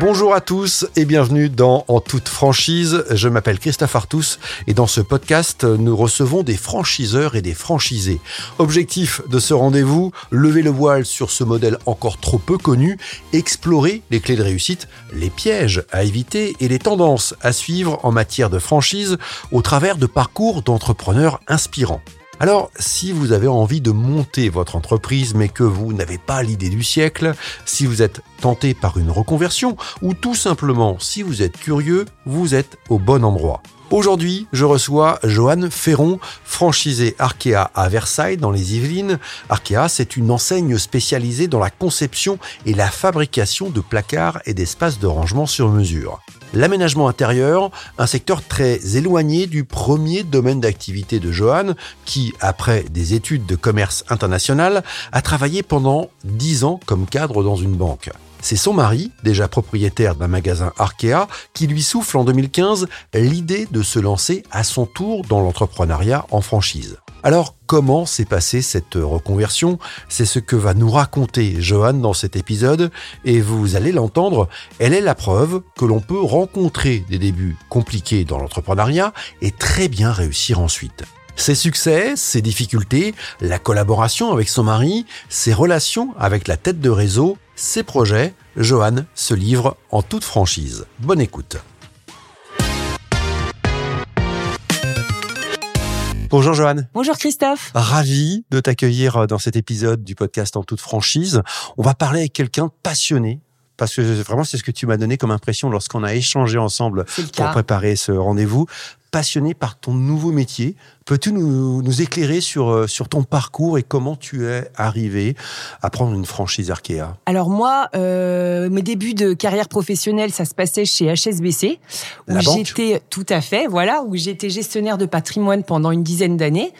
Bonjour à tous et bienvenue dans En toute franchise. Je m'appelle Christophe Artus et dans ce podcast, nous recevons des franchiseurs et des franchisés. Objectif de ce rendez-vous, lever le voile sur ce modèle encore trop peu connu, explorer les clés de réussite, les pièges à éviter et les tendances à suivre en matière de franchise au travers de parcours d'entrepreneurs inspirants. Alors, si vous avez envie de monter votre entreprise mais que vous n'avez pas l'idée du siècle, si vous êtes tenté par une reconversion ou tout simplement si vous êtes curieux, vous êtes au bon endroit. Aujourd'hui, je reçois Joanne Ferron, franchisée Arkea à Versailles dans les Yvelines. Arkea, c'est une enseigne spécialisée dans la conception et la fabrication de placards et d'espaces de rangement sur mesure. L'aménagement intérieur, un secteur très éloigné du premier domaine d'activité de Johan, qui, après des études de commerce international, a travaillé pendant dix ans comme cadre dans une banque. C'est son mari, déjà propriétaire d'un magasin Arkea, qui lui souffle en 2015 l'idée de se lancer à son tour dans l'entrepreneuriat en franchise. Alors, comment s'est passée cette reconversion? C'est ce que va nous raconter Johan dans cet épisode, et vous allez l'entendre, elle est la preuve que l'on peut rencontrer des débuts compliqués dans l'entrepreneuriat et très bien réussir ensuite. Ses succès, ses difficultés, la collaboration avec son mari, ses relations avec la tête de réseau, ses projets, Johan se livre en toute franchise. Bonne écoute. Bonjour Joanne. Bonjour Christophe. Ravi de t'accueillir dans cet épisode du podcast en toute franchise. On va parler avec quelqu'un passionné parce que vraiment c'est ce que tu m'as donné comme impression lorsqu'on a échangé ensemble pour préparer ce rendez-vous passionné par ton nouveau métier. Peux-tu nous, nous, éclairer sur, euh, sur ton parcours et comment tu es arrivé à prendre une franchise Arkea? Alors moi, euh, mes débuts de carrière professionnelle, ça se passait chez HSBC, où j'étais tout à fait, voilà, où j'étais gestionnaire de patrimoine pendant une dizaine d'années.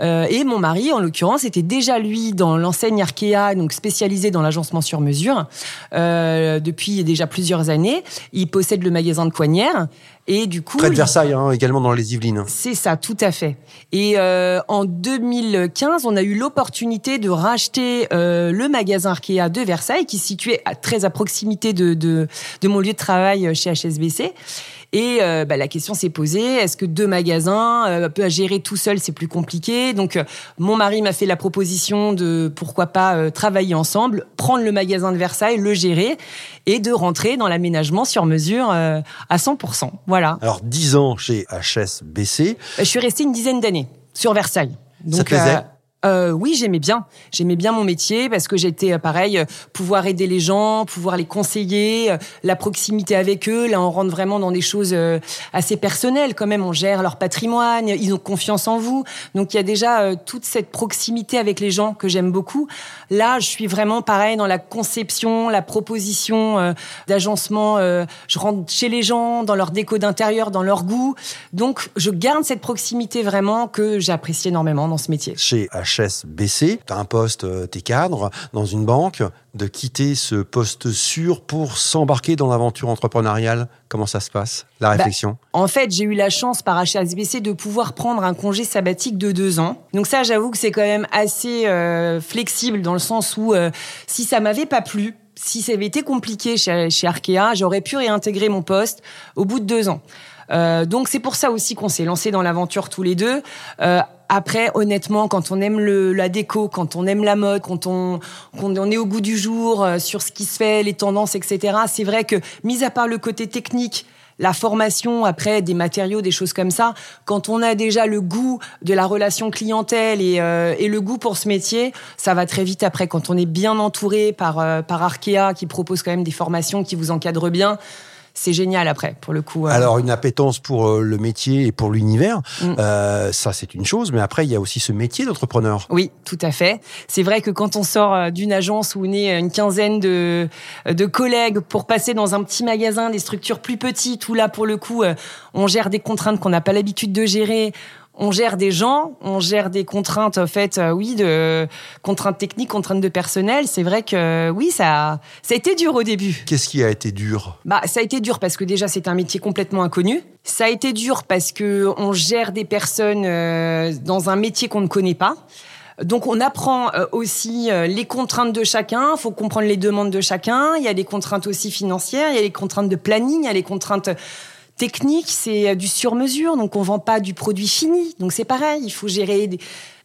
Euh, et mon mari, en l'occurrence, était déjà lui dans l'enseigne Arkea, donc spécialisé dans l'agencement sur mesure, euh, depuis déjà plusieurs années. Il possède le magasin de Coignères. Et du coup, près de Versailles, hein, également dans les Yvelines. C'est ça, tout à fait. Et euh, en 2015, on a eu l'opportunité de racheter euh, le magasin Arkea de Versailles, qui se situait à, très à proximité de, de, de mon lieu de travail chez HSBC. Et euh, bah, la question s'est posée est-ce que deux magasins euh, peut gérer tout seul c'est plus compliqué? Donc euh, mon mari m'a fait la proposition de pourquoi pas euh, travailler ensemble, prendre le magasin de Versailles, le gérer et de rentrer dans l'aménagement sur mesure à 100%. Voilà. Alors 10 ans chez HSBC. Je suis restée une dizaine d'années sur Versailles. Donc, Ça te plaisait? Euh, oui, j'aimais bien. J'aimais bien mon métier parce que j'étais euh, pareil, euh, pouvoir aider les gens, pouvoir les conseiller, euh, la proximité avec eux. Là, on rentre vraiment dans des choses assez personnelles quand même. On gère leur patrimoine, ils ont confiance en vous. Donc il y a déjà toute cette proximité avec les gens que j'aime beaucoup. Là, je suis vraiment pareil dans la conception, la proposition d'agencement. je rentre chez les gens, dans leur déco d'intérieur, dans leur goût. Donc je garde cette proximité vraiment que j'apprécie énormément dans ce métier. HSBC, tu as un poste, euh, t'es cadre dans une banque, de quitter ce poste sûr pour s'embarquer dans l'aventure entrepreneuriale Comment ça se passe, la bah, réflexion? En fait, j'ai eu la chance par HSBC de pouvoir prendre un congé sabbatique de deux ans. Donc ça, j'avoue que c'est quand même assez euh, flexible dans le sens où euh, si ça m'avait pas plu, si ça avait été compliqué chez, chez Arkea, j'aurais pu réintégrer mon poste au bout de deux ans. Euh, donc c'est pour ça aussi qu'on s'est lancé dans l'aventure tous les deux. Euh, après, honnêtement, quand on aime le, la déco, quand on aime la mode, quand on, on est au goût du jour euh, sur ce qui se fait, les tendances, etc., c'est vrai que, mis à part le côté technique, la formation, après des matériaux, des choses comme ça, quand on a déjà le goût de la relation clientèle et, euh, et le goût pour ce métier, ça va très vite après. Quand on est bien entouré par, euh, par Arkea, qui propose quand même des formations qui vous encadrent bien, c'est génial après, pour le coup. Euh. Alors, une appétence pour euh, le métier et pour l'univers, mm. euh, ça c'est une chose, mais après, il y a aussi ce métier d'entrepreneur. Oui, tout à fait. C'est vrai que quand on sort d'une agence où on est une quinzaine de, de collègues pour passer dans un petit magasin, des structures plus petites, où là, pour le coup, on gère des contraintes qu'on n'a pas l'habitude de gérer, on gère des gens, on gère des contraintes, en fait, euh, oui, de contraintes techniques, contraintes de personnel. C'est vrai que oui, ça, ça a été dur au début. Qu'est-ce qui a été dur? Bah, ça a été dur parce que déjà c'est un métier complètement inconnu. Ça a été dur parce que on gère des personnes euh, dans un métier qu'on ne connaît pas. Donc on apprend euh, aussi les contraintes de chacun, faut comprendre les demandes de chacun, il y a les contraintes aussi financières, il y a les contraintes de planning, il y a les contraintes techniques, c'est du sur-mesure, donc on vend pas du produit fini. Donc c'est pareil, il faut gérer des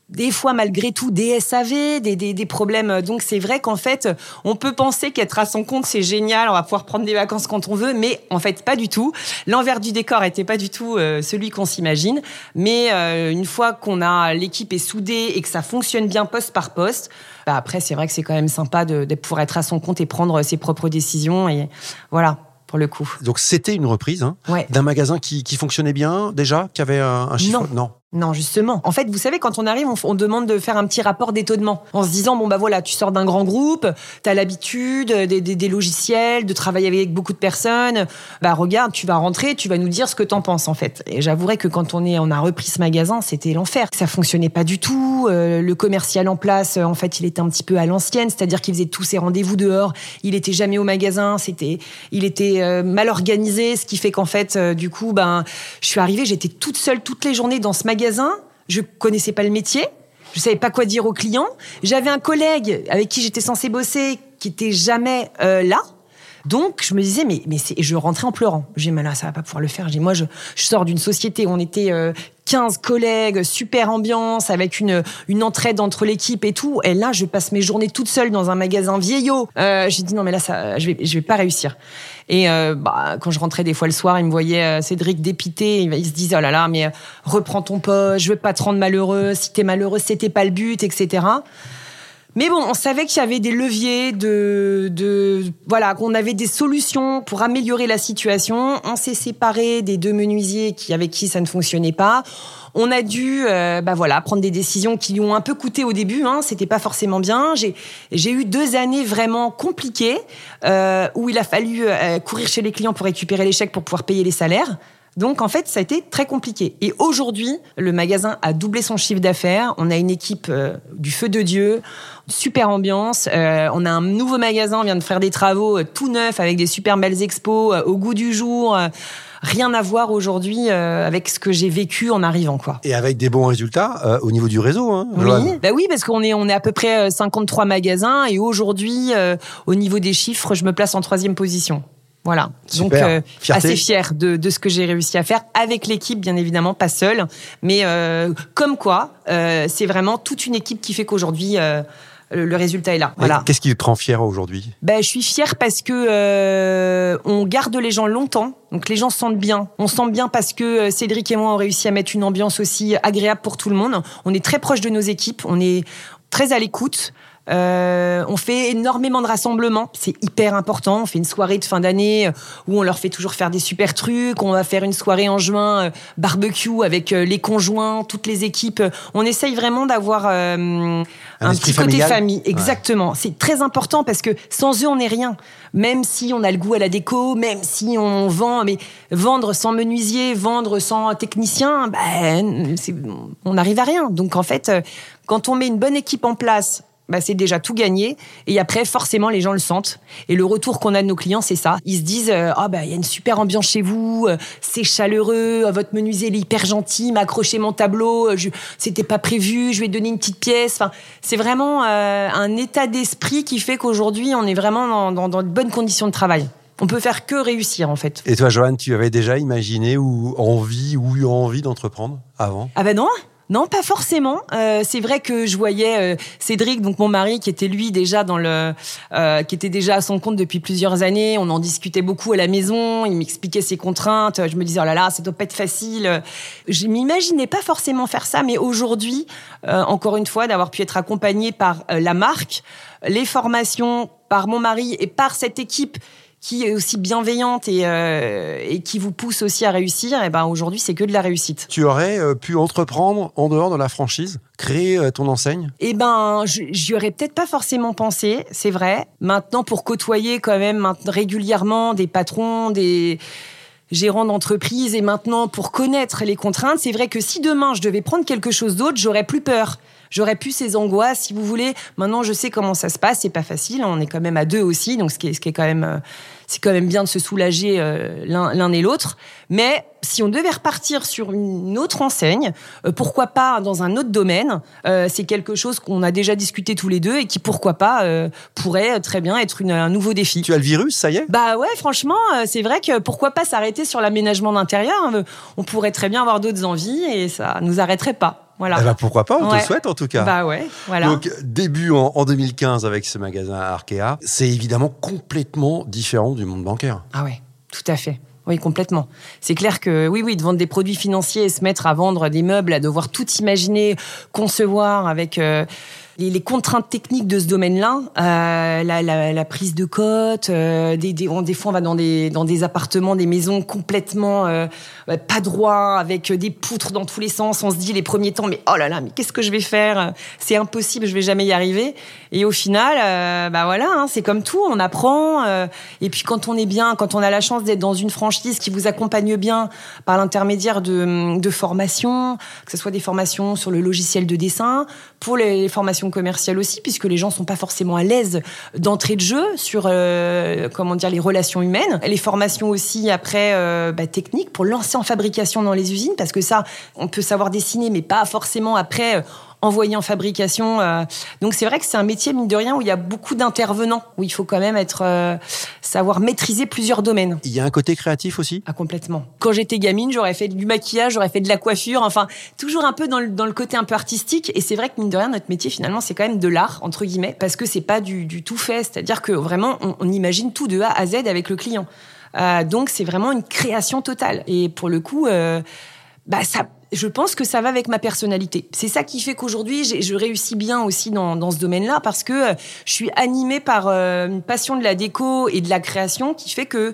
des fois malgré tout des SAV, des, des, des problèmes. Donc c'est vrai qu'en fait, on peut penser qu'être à son compte c'est génial, on va pouvoir prendre des vacances quand on veut, mais en fait pas du tout. L'envers du décor était pas du tout euh, celui qu'on s'imagine. Mais euh, une fois qu'on a l'équipe est soudée et que ça fonctionne bien poste par poste, bah après c'est vrai que c'est quand même sympa de, de pouvoir être à son compte et prendre ses propres décisions et voilà pour le coup. Donc c'était une reprise hein, Ouais. d'un magasin qui, qui fonctionnait bien déjà, qui avait un, un chiffre. Non. Non, justement. En fait, vous savez, quand on arrive, on, demande de faire un petit rapport d'étonnement. En se disant, bon, bah voilà, tu sors d'un grand groupe, tu as l'habitude des, des, logiciels, de travailler avec beaucoup de personnes. Bah regarde, tu vas rentrer, tu vas nous dire ce que t'en penses, en fait. Et j'avouerai que quand on, est, on a repris ce magasin, c'était l'enfer. Ça fonctionnait pas du tout. Euh, le commercial en place, euh, en fait, il était un petit peu à l'ancienne, c'est-à-dire qu'il faisait tous ses rendez-vous dehors. Il était jamais au magasin. C'était, il était euh, mal organisé, ce qui fait qu'en fait, euh, du coup, ben, je suis arrivée, j'étais toute seule toutes les journées dans ce magasin. Je connaissais pas le métier. Je savais pas quoi dire aux clients. J'avais un collègue avec qui j'étais censée bosser qui était jamais euh, là. Donc je me disais mais mais c'est je rentrais en pleurant. J'ai dit mais là ça va pas pouvoir le faire. J'ai moi je je sors d'une société où on était euh, 15 collègues, super ambiance avec une une entraide entre l'équipe et tout. Et là je passe mes journées toute seule dans un magasin vieillot. Euh, j'ai dit non mais là ça je vais je vais pas réussir. Et euh, bah, quand je rentrais des fois le soir, il me voyait euh, Cédric dépité. Il, il se disait oh là là, mais euh, reprends ton poste, je veux pas te rendre malheureux. Si t'es malheureux, c'était pas le but, etc. Mais bon, on savait qu'il y avait des leviers, de, de voilà, qu'on avait des solutions pour améliorer la situation. On s'est séparé des deux menuisiers qui avec qui ça ne fonctionnait pas. On a dû, euh, bah voilà, prendre des décisions qui lui ont un peu coûté au début. Hein, C'était pas forcément bien. J'ai j'ai eu deux années vraiment compliquées euh, où il a fallu euh, courir chez les clients pour récupérer les chèques pour pouvoir payer les salaires. Donc en fait, ça a été très compliqué. Et aujourd'hui, le magasin a doublé son chiffre d'affaires. On a une équipe euh, du feu de Dieu, super ambiance. Euh, on a un nouveau magasin, on vient de faire des travaux euh, tout neufs avec des super belles expos au goût du jour. Rien à voir aujourd'hui avec ce que j'ai vécu en arrivant, quoi. Et avec des bons résultats au niveau du réseau. Hein. Oui, bah oui, parce qu'on est on est à peu près euh, 53 magasins et aujourd'hui, au niveau des chiffres, je me place en troisième position. Voilà. Donc euh, assez fier de, de ce que j'ai réussi à faire avec l'équipe, bien évidemment, pas seule, mais euh, comme quoi, euh, c'est vraiment toute une équipe qui fait qu'aujourd'hui le, résultat est là. Voilà. Qu'est-ce qui te rend fier aujourd'hui? Ben, je suis fière parce que on garde les gens longtemps, donc les gens se sentent bien. On se sent bien parce que Cédric et moi on réussi à mettre une ambiance aussi agréable pour tout le monde. On est très proche de nos équipes, on est très à l'écoute. Euh, on fait énormément de rassemblements, c'est hyper important. On fait une soirée de fin d'année euh, où on leur fait toujours faire des super trucs. On va faire une soirée en juin euh, barbecue avec euh, les conjoints, toutes les équipes. On essaye vraiment d'avoir un, petit côté famille. Exactement. C'est très important parce que sans eux, on n'est rien. Même si on a le goût à la déco, même si on vend, mais vendre sans menuisier, vendre sans technicien, ben, on n'arrive à rien. Donc en fait, quand on met une bonne équipe en place, bah, c'est déjà tout gagné. Et après, forcément, les gens le sentent. Et le retour qu'on a de nos clients, c'est ça. Ils se disent, euh, ah bah il y a une super ambiance chez vous, euh, c'est chaleureux, euh, votre menuisier est hyper gentil, m'a accroché mon tableau, je, c'était pas prévu, je vais donner une petite pièce. Enfin, c'est vraiment euh, un état d'esprit qui fait qu'aujourd'hui, on est vraiment dans, dans, dans de bonnes conditions de travail. On peut faire que réussir en fait. Et toi, Joanne, tu avais déjà imaginé ou envie ou eu envie d'entreprendre avant? Ah ben non non, pas forcément. Euh, c'est vrai que je voyais euh, Cédric, donc mon mari, qui était lui déjà dans le, euh, qui était déjà à son compte depuis plusieurs années. On en discutait beaucoup à la maison. Il m'expliquait ses contraintes. Je me disais oh là là, ça doit pas être facile. Je m'imaginais pas forcément faire ça, mais aujourd'hui, encore une fois, d'avoir pu être accompagnée par la marque, les formations, par mon mari et par cette équipe qui est aussi bienveillante et, euh, et qui vous pousse aussi à réussir, et ben aujourd'hui c'est que de la réussite. Tu aurais euh, pu entreprendre en dehors de la franchise, créer euh, ton enseigne? Eh ben, j'y aurais peut-être pas forcément pensé, c'est vrai. Maintenant, pour côtoyer quand même régulièrement des patrons, des gérants d'entreprise, et maintenant pour connaître les contraintes, c'est vrai que si demain je devais prendre quelque chose d'autre, j'aurais plus peur. J'aurais pu ces angoisses, si vous voulez. Maintenant, je sais comment ça se passe. C'est pas facile. On est quand même à deux aussi, donc ce qui est, ce qui est quand même, euh, c'est quand même bien de se soulager euh, l'un et l'autre. Mais si on devait repartir sur une autre enseigne, euh, pourquoi pas dans un autre domaine C'est quelque chose qu'on a déjà discuté tous les deux et qui, pourquoi pas, pourrait très bien être une, un nouveau défi. Tu as le virus, ça y est? Bah ouais, franchement, c'est vrai que pourquoi pas s'arrêter sur l'aménagement d'intérieur On pourrait très bien avoir d'autres envies et ça nous arrêterait pas. Voilà. Eh ben, pourquoi pas, on te souhaite en tout cas. Bah ouais, voilà. Donc début en, en 2015 avec ce magasin Arkea, c'est évidemment complètement différent du monde bancaire. Ah ouais, tout à fait. Oui, complètement. C'est clair que oui, oui, de vendre des produits financiers et se mettre à vendre des meubles, à devoir tout imaginer, concevoir avec euh, les, les, contraintes techniques de ce domaine-là, euh, la, la, la, prise de cote, euh, des, des, des, fois on va dans des, dans des appartements, des maisons complètement euh, pas droits, avec des poutres dans tous les sens. On se dit les premiers temps, mais oh là là, mais qu'est-ce que je vais faire? C'est impossible, je vais jamais y arriver. Et au final, euh, bah voilà, hein, c'est comme tout, on apprend. Euh, et puis quand on est bien, quand on a la chance d'être dans une franchise qui vous accompagne bien par l'intermédiaire de, de formations, que ce soit des formations sur le logiciel de dessin, pour les formations commerciale aussi, puisque les gens sont pas forcément à l'aise d'entrée de jeu sur euh, comment dire les relations humaines, les formations aussi après euh, bah, techniques pour lancer en fabrication dans les usines, parce que ça, on peut savoir dessiner, mais pas forcément après envoyé en fabrication. Euh. Donc c'est vrai que c'est un métier mine de rien où il y a beaucoup d'intervenants, où il faut quand même être euh, savoir maîtriser plusieurs domaines. Il y a un côté créatif aussi? Ah complètement. Quand j'étais gamine, j'aurais fait du maquillage, j'aurais fait de la coiffure, enfin toujours un peu dans le, dans le côté un peu artistique. Et c'est vrai que mine de rien, notre métier finalement c'est quand même de l'art entre guillemets, parce que c'est pas du, du, tout fait, c'est-à-dire que vraiment on, on, imagine tout de A à Z avec le client. Euh, donc c'est vraiment une création totale. Et pour le coup. Euh, bah ça, je pense que ça va avec ma personnalité. C'est ça qui fait qu'aujourd'hui, je réussis bien aussi dans, dans ce domaine-là parce que euh, je suis animée par euh, une passion de la déco et de la création qui fait que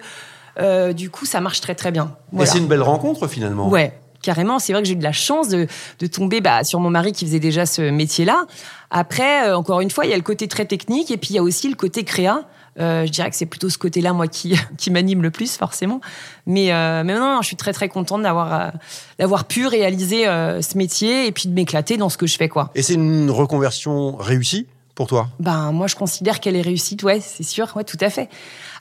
euh, du coup, ça marche très très bien. Voilà. Et c'est une belle rencontre finalement. Ouais. Carrément, c'est vrai que j'ai eu de la chance de, de tomber bah, sur mon mari qui faisait déjà ce métier-là. Après, euh, encore une fois, il y a le côté très technique et puis il y a aussi le côté créa. Euh, je dirais que c'est plutôt ce côté-là, moi, qui, qui m'anime le plus, forcément. Mais, euh, mais non, non, je suis très, très contente d'avoir, euh, d'avoir pu réaliser euh, ce métier et puis de m'éclater dans ce que je fais, quoi. Et c'est une reconversion réussie pour toi? Ben, moi, je considère qu'elle est réussie, ouais, c'est sûr, ouais, tout à fait.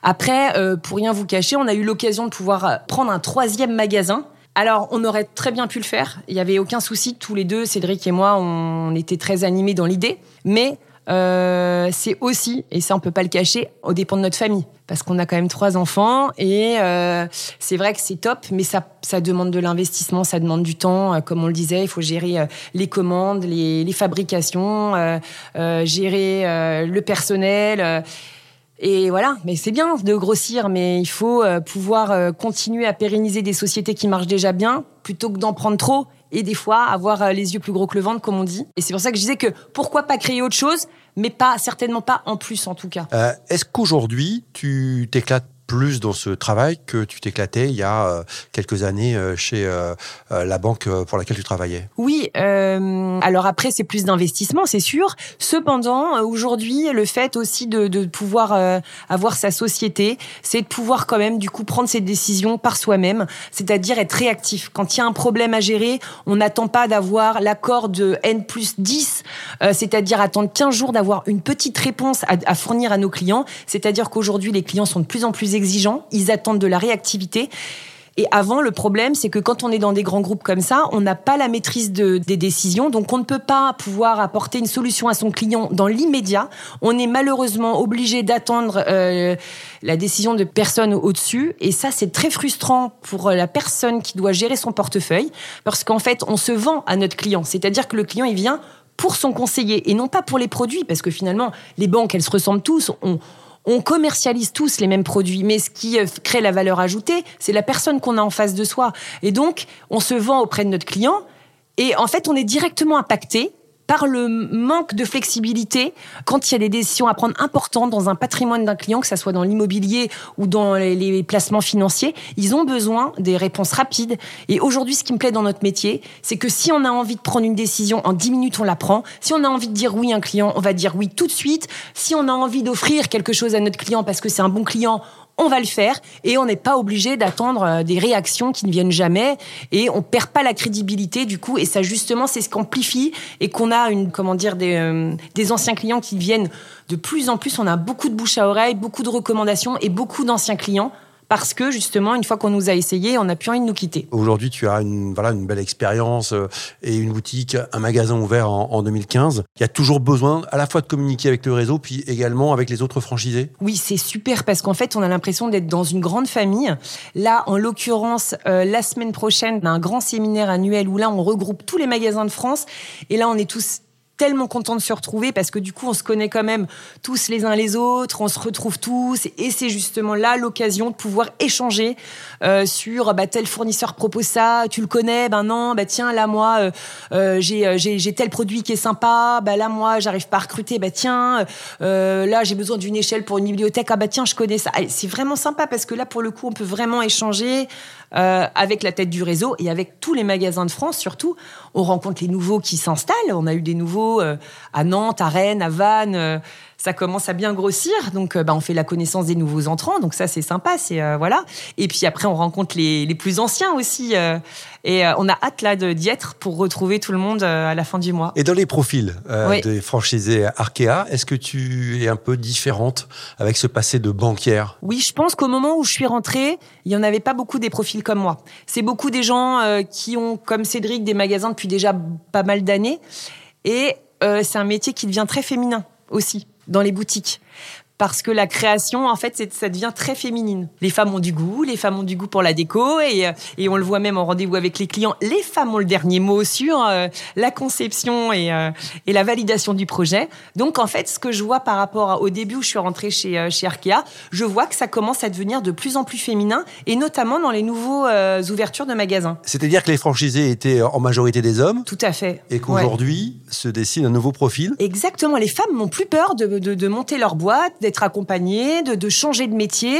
Après, pour rien vous cacher, on a eu l'occasion de pouvoir prendre un troisième magasin. Alors, on aurait très bien pu le faire. Il n'y avait aucun souci. Tous les deux, Cédric et moi, on était très animés dans l'idée. Mais euh, c'est aussi, et ça on peut pas le cacher, au dépend de notre famille, parce qu'on a quand même trois enfants et euh, c'est vrai que c'est top, mais ça, ça demande de l'investissement, ça demande du temps, euh, comme on le disait, il faut gérer les commandes, les, les fabrications, gérer le personnel. Et voilà, mais c'est bien de grossir, mais il faut pouvoir continuer à pérenniser des sociétés qui marchent déjà bien, plutôt que d'en prendre trop et des fois avoir euh, les yeux plus gros que le ventre, comme on dit. Et c'est pour ça que je disais que pourquoi pas créer autre chose, mais pas certainement pas en plus en tout cas. Euh, Est-ce qu'aujourd'hui tu t'éclates plus dans ce travail que tu t'éclatais il y a euh, quelques années euh, chez euh, la banque pour laquelle tu travaillais Oui, alors après c'est plus d'investissement, c'est sûr. Cependant, aujourd'hui, le fait aussi de, pouvoir avoir sa société, c'est de pouvoir quand même du coup prendre ses décisions par soi-même, c'est-à-dire être réactif. Quand il y a un problème à gérer, on n'attend pas d'avoir l'accord de N plus 10, euh, c'est-à-dire attendre 15 jours d'avoir une petite réponse à, à fournir à nos clients. C'est-à-dire qu'aujourd'hui, les clients sont de plus en plus ils attendent de la réactivité. Et avant, le problème, c'est que quand on est dans des grands groupes comme ça, on n'a pas la maîtrise de, des décisions, donc on ne peut pas pouvoir apporter une solution à son client dans l'immédiat. On est malheureusement obligé d'attendre euh, la décision de personnes au-dessus, et ça, c'est très frustrant pour la personne qui doit gérer son portefeuille, parce qu'en fait, on se vend à notre client, c'est-à-dire que le client, il vient pour son conseiller et non pas pour les produits, parce que finalement, les banques, elles se ressemblent tous. On commercialise tous les mêmes produits, mais ce qui euh, crée la valeur ajoutée, c'est la personne qu'on a en face de soi. Et donc, on se vend auprès de notre client, et en fait, on est directement impacté par le manque de flexibilité quand il y a des décisions à prendre importantes dans un patrimoine d'un client, que ce soit dans l'immobilier ou dans les placements financiers, ils ont besoin des réponses rapides. Et aujourd'hui, ce qui me plaît dans notre métier, c'est que si on a envie de prendre une décision, en 10 minutes, on la prend. Si on a envie de dire oui à un client, on va dire oui tout de suite. Si on a envie d'offrir quelque chose à notre client parce que c'est un bon client, on va le faire et on n'est pas obligé d'attendre euh, des réactions qui ne viennent jamais et on perd pas la crédibilité du coup. Et ça justement c'est ce qu'amplifie et qu'on a une comment dire des, euh, des anciens clients qui viennent de plus en plus. On a beaucoup de bouche à oreille beaucoup de recommandations et beaucoup d'anciens clients parce que justement, une fois qu'on nous a essayé, on n'a plus envie de nous quitter. Aujourd'hui, tu as une, voilà, une belle expérience euh, et une boutique, un magasin ouvert en, en, 2015. Il y a toujours besoin à la fois de communiquer avec le réseau, puis également avec les autres franchisés Oui, c'est super parce qu'en fait, on a l'impression d'être dans une grande famille. Là, en l'occurrence, euh, la semaine prochaine, on a un grand séminaire annuel où là, on regroupe tous les magasins de France. Et là, on est tous tellement content de se retrouver parce que du coup, on se connaît quand même tous les uns les autres, on se retrouve tous et c'est justement là l'occasion de pouvoir échanger euh, sur bah, tel fournisseur propose ça, tu le connais, ben non, bah tiens, là moi euh, euh j'ai, j'ai, tel produit qui est sympa, bah là moi j'arrive pas à recruter, bah tiens, là j'ai besoin d'une échelle pour une bibliothèque, ah bah tiens, je connais ça. C'est vraiment sympa parce que là pour le coup, on peut vraiment échanger euh, avec la tête du réseau et avec tous les magasins de France surtout. On rencontre les nouveaux qui s'installent. On a eu des nouveaux euh, à Nantes, à Rennes, à Vannes. Euh, ça commence à bien grossir, donc bah, on fait la connaissance des nouveaux entrants, donc ça c'est sympa, c'est voilà. Et puis après on rencontre les, les plus anciens aussi, et on a hâte là d'y être pour retrouver tout le monde à la fin du mois. Et dans les profils oui. des franchisés Arkea, est-ce que tu es un peu différente avec ce passé de banquière? Oui, je pense qu'au moment où je suis rentrée, il y en avait pas beaucoup des profils comme moi. C'est beaucoup des gens euh, qui ont, comme Cédric, des magasins depuis déjà pas mal d'années. Et euh, c'est un métier qui devient très féminin aussi dans les boutiques parce que la création, en fait, ça devient très féminine. Les femmes ont du goût, les femmes ont du goût pour la déco, et, euh, et on le voit même en rendez-vous avec les clients. Les femmes ont le dernier mot sur euh, la conception et, euh, et, la validation du projet. Donc, en fait, ce que je vois par rapport au début où je suis rentrée chez, euh, chez Arkea, je vois que ça commence à devenir de plus en plus féminin, et notamment dans les nouveaux ouvertures de magasins. C'est-à-dire que les franchisés étaient en majorité des hommes Tout à fait. Et qu'aujourd'hui ouais. se dessine un nouveau profil Exactement. Les femmes n'ont plus peur de, de, de monter leur boîte, accompagné, de, changer de métier.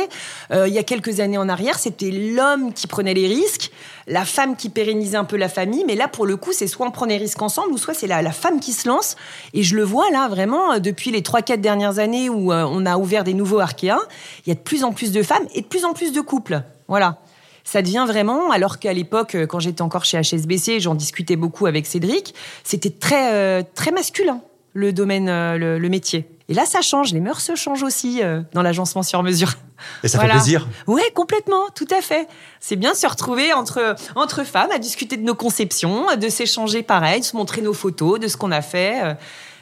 Euh, il y a quelques années en arrière, c'était l'homme qui prenait les risques, la femme qui pérennisait un peu la famille. Mais là, pour le coup, c'est soit on prend les risques ensemble, ou soit c'est la, la, femme qui se lance. Et je le vois là, vraiment, depuis les 3-4 dernières années où euh, on a ouvert des nouveaux Arkea, il y a de plus en plus de femmes et de plus en plus de couples. Voilà ça devient vraiment, alors qu'à l'époque, quand j'étais encore chez HSBC, j'en discutais beaucoup avec Cédric, c'était très, euh, très masculin, le domaine, euh, le, métier. Et là, ça change. Les mœurs se changent aussi euh, dans l'agencement sur mesure. Et ça voilà. fait plaisir Oui, complètement, tout à fait. C'est bien de se retrouver entre, entre femmes, à discuter de nos conceptions, de s'échanger pareil, de se montrer nos photos, de ce qu'on a fait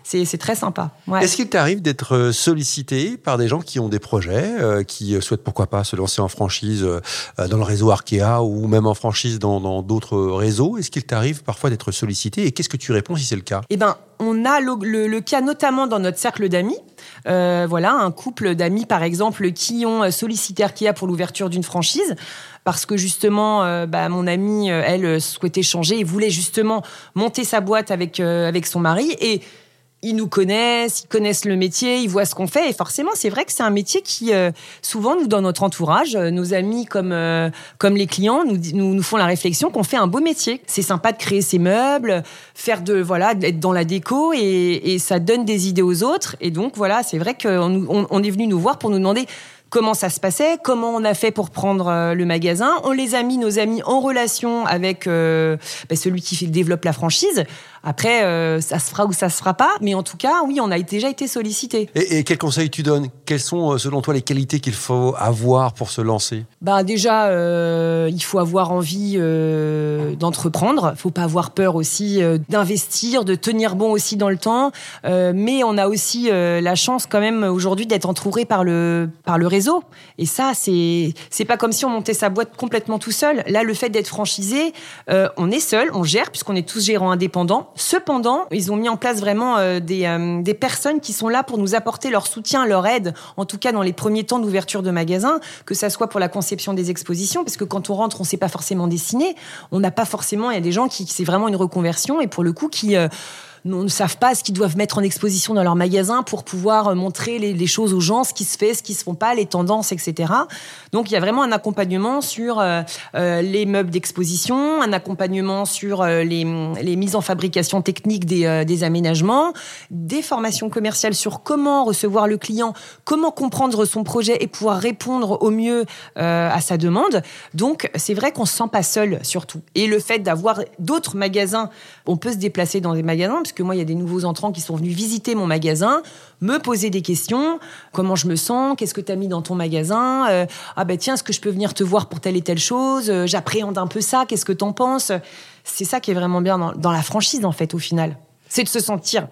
c'est très sympa. Ouais. Est-ce qu'il t'arrive d'être sollicité par des gens qui ont des projets, euh, qui souhaitent pourquoi pas se lancer en franchise euh, dans le réseau Arkea ou même en franchise dans d'autres réseaux? Est-ce qu'il t'arrive parfois d'être sollicité et qu'est-ce que tu réponds si c'est le cas? Eh ben, on a le, le, le, cas notamment dans notre cercle d'amis. Euh, voilà, un couple d'amis par exemple qui ont sollicité Arkea pour l'ouverture d'une franchise parce que justement, euh, bah, mon amie, elle souhaitait changer et voulait justement monter sa boîte avec avec son mari et ils nous connaissent, ils connaissent le métier, ils voient ce qu'on fait. Et forcément, c'est vrai que c'est un métier qui, euh, souvent, nous, dans notre entourage, euh, nos amis comme, euh, comme les clients, nous, nous, nous font la réflexion qu'on fait un beau métier. C'est sympa de créer ses meubles, faire de, voilà, d'être dans la déco et, et, ça donne des idées aux autres. Et donc, voilà, c'est vrai qu'on on, on est venu nous voir pour nous demander comment ça se passait, comment on a fait pour prendre le magasin. On les a mis, nos amis, en relation avec euh, bah, celui qui développe la franchise. Après, euh, ça se fera ou ça se fera pas, mais en tout cas, oui, on a déjà été sollicité. Et, et quels conseils tu donnes? Quelles sont, selon toi, les qualités qu'il faut avoir pour se lancer? Bah déjà, euh, il faut avoir envie euh, d'entreprendre. Il faut pas avoir peur aussi euh, d'investir, de tenir bon aussi dans le temps. Euh, mais on a aussi euh, la chance quand même aujourd'hui d'être entouré par le par le réseau. Et ça, c'est c'est pas comme si on montait sa boîte complètement tout seul. Là, le fait d'être franchisé, on est seul, on gère puisqu'on est tous gérants indépendants. Cependant, ils ont mis en place vraiment euh, des, euh, des, personnes qui sont là pour nous apporter leur soutien, leur aide, en tout cas dans les premiers temps d'ouverture de magasins, que ça soit pour la conception des expositions, parce que quand on rentre, on ne sait pas forcément dessiner, on n'a pas forcément, il y a des gens qui, c'est vraiment une reconversion, et pour le coup, qui... Euh, ne savent pas ce qu'ils doivent mettre en exposition dans leur magasin pour pouvoir montrer les, choses aux gens, ce qui se fait, ce qui se font pas, les tendances, etc. Donc il y a vraiment un accompagnement sur les meubles d'exposition, un accompagnement sur les, mises en fabrication technique des, aménagements, des formations commerciales sur comment recevoir le client, comment comprendre son projet et pouvoir répondre au mieux à sa demande. Donc c'est vrai qu'on se sent pas seul surtout. Et le fait d'avoir d'autres magasins, on peut se déplacer dans des magasins, parce que moi, il y a des nouveaux entrants qui sont venus visiter mon magasin, me poser des questions, comment je me sens, qu'est-ce que tu as mis dans ton magasin, euh, ah ben tiens, est-ce que je peux venir te voir pour telle et telle chose, euh, j'appréhende un peu ça, qu'est-ce que tu en penses? C'est ça qui est vraiment bien dans, dans la franchise, en fait, au final. C'est de se sentir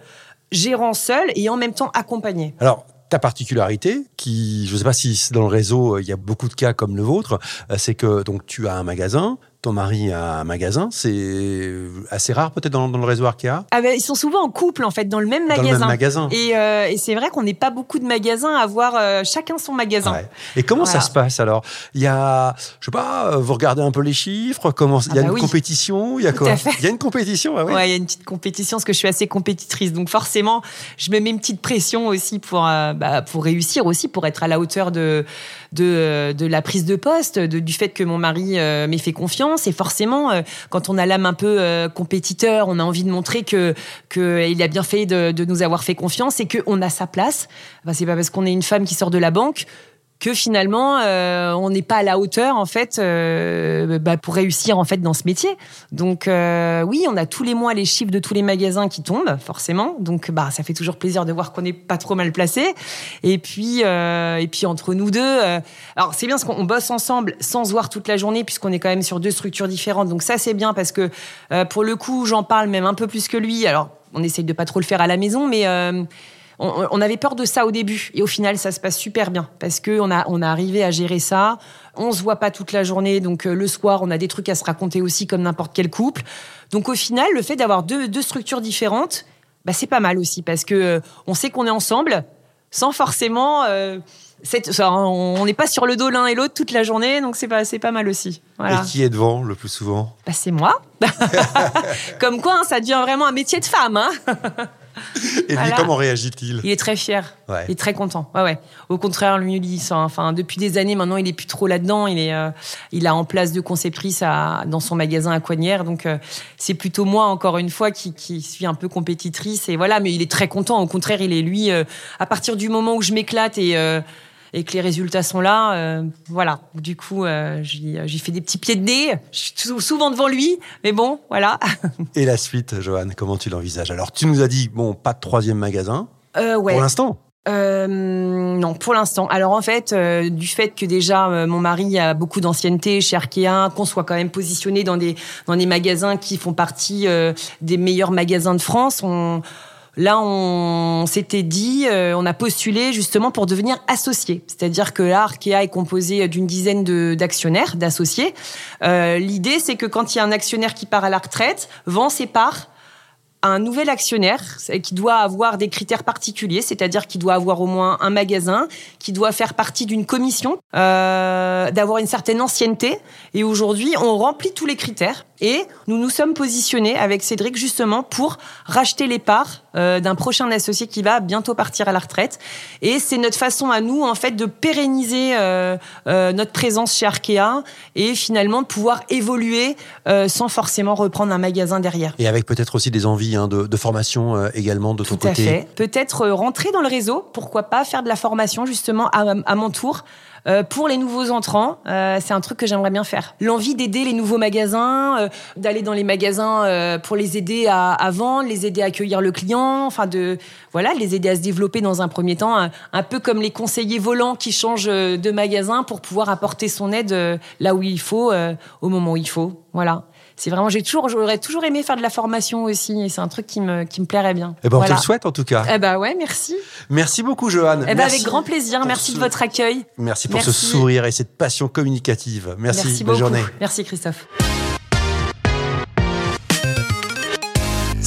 gérant seul et en même temps accompagné. Alors, ta particularité, qui, je ne sais pas si dans le réseau euh, il y a beaucoup de cas comme le vôtre, c'est que donc tu as un magasin, ton mari a un magasin, c'est assez rare peut-être dans, le réseau Arkea? Ah ben, Ils sont souvent en couple en fait, dans le même magasin. Dans le même magasin. Et, euh, et c'est vrai qu'on n'est pas beaucoup de magasins à avoir euh, chacun son magasin. Et comment ça se passe alors? Il y a, je sais pas, vous regardez un peu les chiffres, comment il y a ah bah une compétition, il y a quoi Il y a une compétition, ah ouais. il y a une petite compétition parce que je suis assez compétitrice, donc forcément, je me mets une petite pression aussi pour euh, bah, pour réussir aussi, pour être à la hauteur de de, de la prise de poste, de, du fait que mon mari m'ait fait confiance et forcément, euh, quand on a l'âme un peu euh, compétiteur, on a envie de montrer que qu'il a bien fait de, nous avoir fait confiance et qu'on a sa place. Enfin, c'est pas parce qu'on est une femme qui sort de la banque que finalement euh, on n'est pas à la hauteur en fait euh, bah, pour réussir en fait dans ce métier. Donc euh, oui, on a tous les mois les chiffres de tous les magasins qui tombent forcément. Donc bah ça fait toujours plaisir de voir qu'on n'est pas trop mal placé. Et puis et puis entre nous deux, alors c'est bien parce qu'on bosse ensemble sans se voir toute la journée puisqu'on est quand même sur deux structures différentes. Donc ça c'est bien parce que pour le coup j'en parle même un peu plus que lui. Alors on essaye de pas trop le faire à la maison, mais on, avait peur de ça au début et au final ça se passe super bien parce que on a on a arrivé à gérer ça. On se voit pas toute la journée donc euh, le soir on a des trucs à se raconter aussi comme n'importe quel couple. Donc au final le fait d'avoir deux, deux structures différentes, bah, c'est pas mal aussi parce que euh, on sait qu'on est ensemble sans forcément euh, on n'est pas sur le dos l'un et l'autre toute la journée, donc c'est pas, c'est pas mal aussi. Et qui est devant le plus souvent? Bah, C'est moi. Comme quoi, hein, ça devient vraiment un métier de femme. Hein Et lui, comment réagit-il Il est très fier. Il est très content. Ouais, ouais. Au contraire, lui, il enfin, depuis des années maintenant, il est plus trop là-dedans. Il est, euh, il a en place de conceptrice à, dans son magasin à Coignères. Donc, euh, c'est plutôt moi, encore une fois, qui, qui suis un peu compétitrice. Et voilà, mais il est très content. Au contraire, il est lui, euh, à partir du moment où je m'éclate et et que les résultats sont là, euh, voilà. Du coup, euh, j'ai fait des petits pieds de nez. Je suis souvent devant lui, mais bon, voilà. et la suite, Johan, comment tu l'envisages? Alors, tu nous as dit, bon, pas de troisième magasin. Euh, ouais. Pour l'instant? Euh, non, pour l'instant. Alors en fait, euh, du fait que déjà euh, mon mari a beaucoup d'ancienneté chez Arkea, qu'on soit quand même positionné dans des dans des magasins qui font partie des meilleurs magasins de France, on Là, on s'était dit, euh, on a postulé justement pour devenir associé. C'est-à-dire que là, Arkea est composé d'une dizaine d'actionnaires, d'associés. Euh, l'idée, c'est que quand il y a un actionnaire qui part à la retraite, vend ses parts un nouvel actionnaire qui doit avoir des critères particuliers, c'est-à-dire qu'il doit avoir au moins un magasin, qui doit faire partie d'une commission, euh, d'avoir une certaine ancienneté. Et aujourd'hui, on remplit tous les critères. Et nous nous sommes positionnés avec Cédric justement pour racheter les parts euh, d'un prochain associé qui va bientôt partir à la retraite. Et c'est notre façon à nous en fait de pérenniser euh, euh, notre présence chez Arkea et finalement de pouvoir évoluer sans forcément reprendre un magasin derrière. Et avec peut-être aussi des envies hein, de, de, formation également de ton Tout côté. Tout à fait. Peut-être rentrer dans le réseau. Pourquoi pas faire de la formation justement à, à mon tour euh, pour les nouveaux entrants, euh, c'est un truc que j'aimerais bien faire. L'envie d'aider les nouveaux magasins, euh, d'aller dans les magasins pour les aider à, à, vendre, les aider à accueillir le client, enfin de voilà, les aider à se développer dans un premier temps, un, peu comme les conseillers volants qui changent de magasin pour pouvoir apporter son aide là où il faut, au moment où il faut. Voilà c'est vraiment, j'ai toujours, j'aurais toujours aimé faire de la formation aussi, et c'est un truc qui me, qui me plairait bien. Eh ben, on te le souhaite en tout cas. Eh ben ouais, merci. Merci beaucoup, Johan. Eh ben, avec grand plaisir. Merci de votre accueil. Merci pour ce sourire et cette passion communicative. Merci. Bonne beaucoup. journée. Merci, Christophe.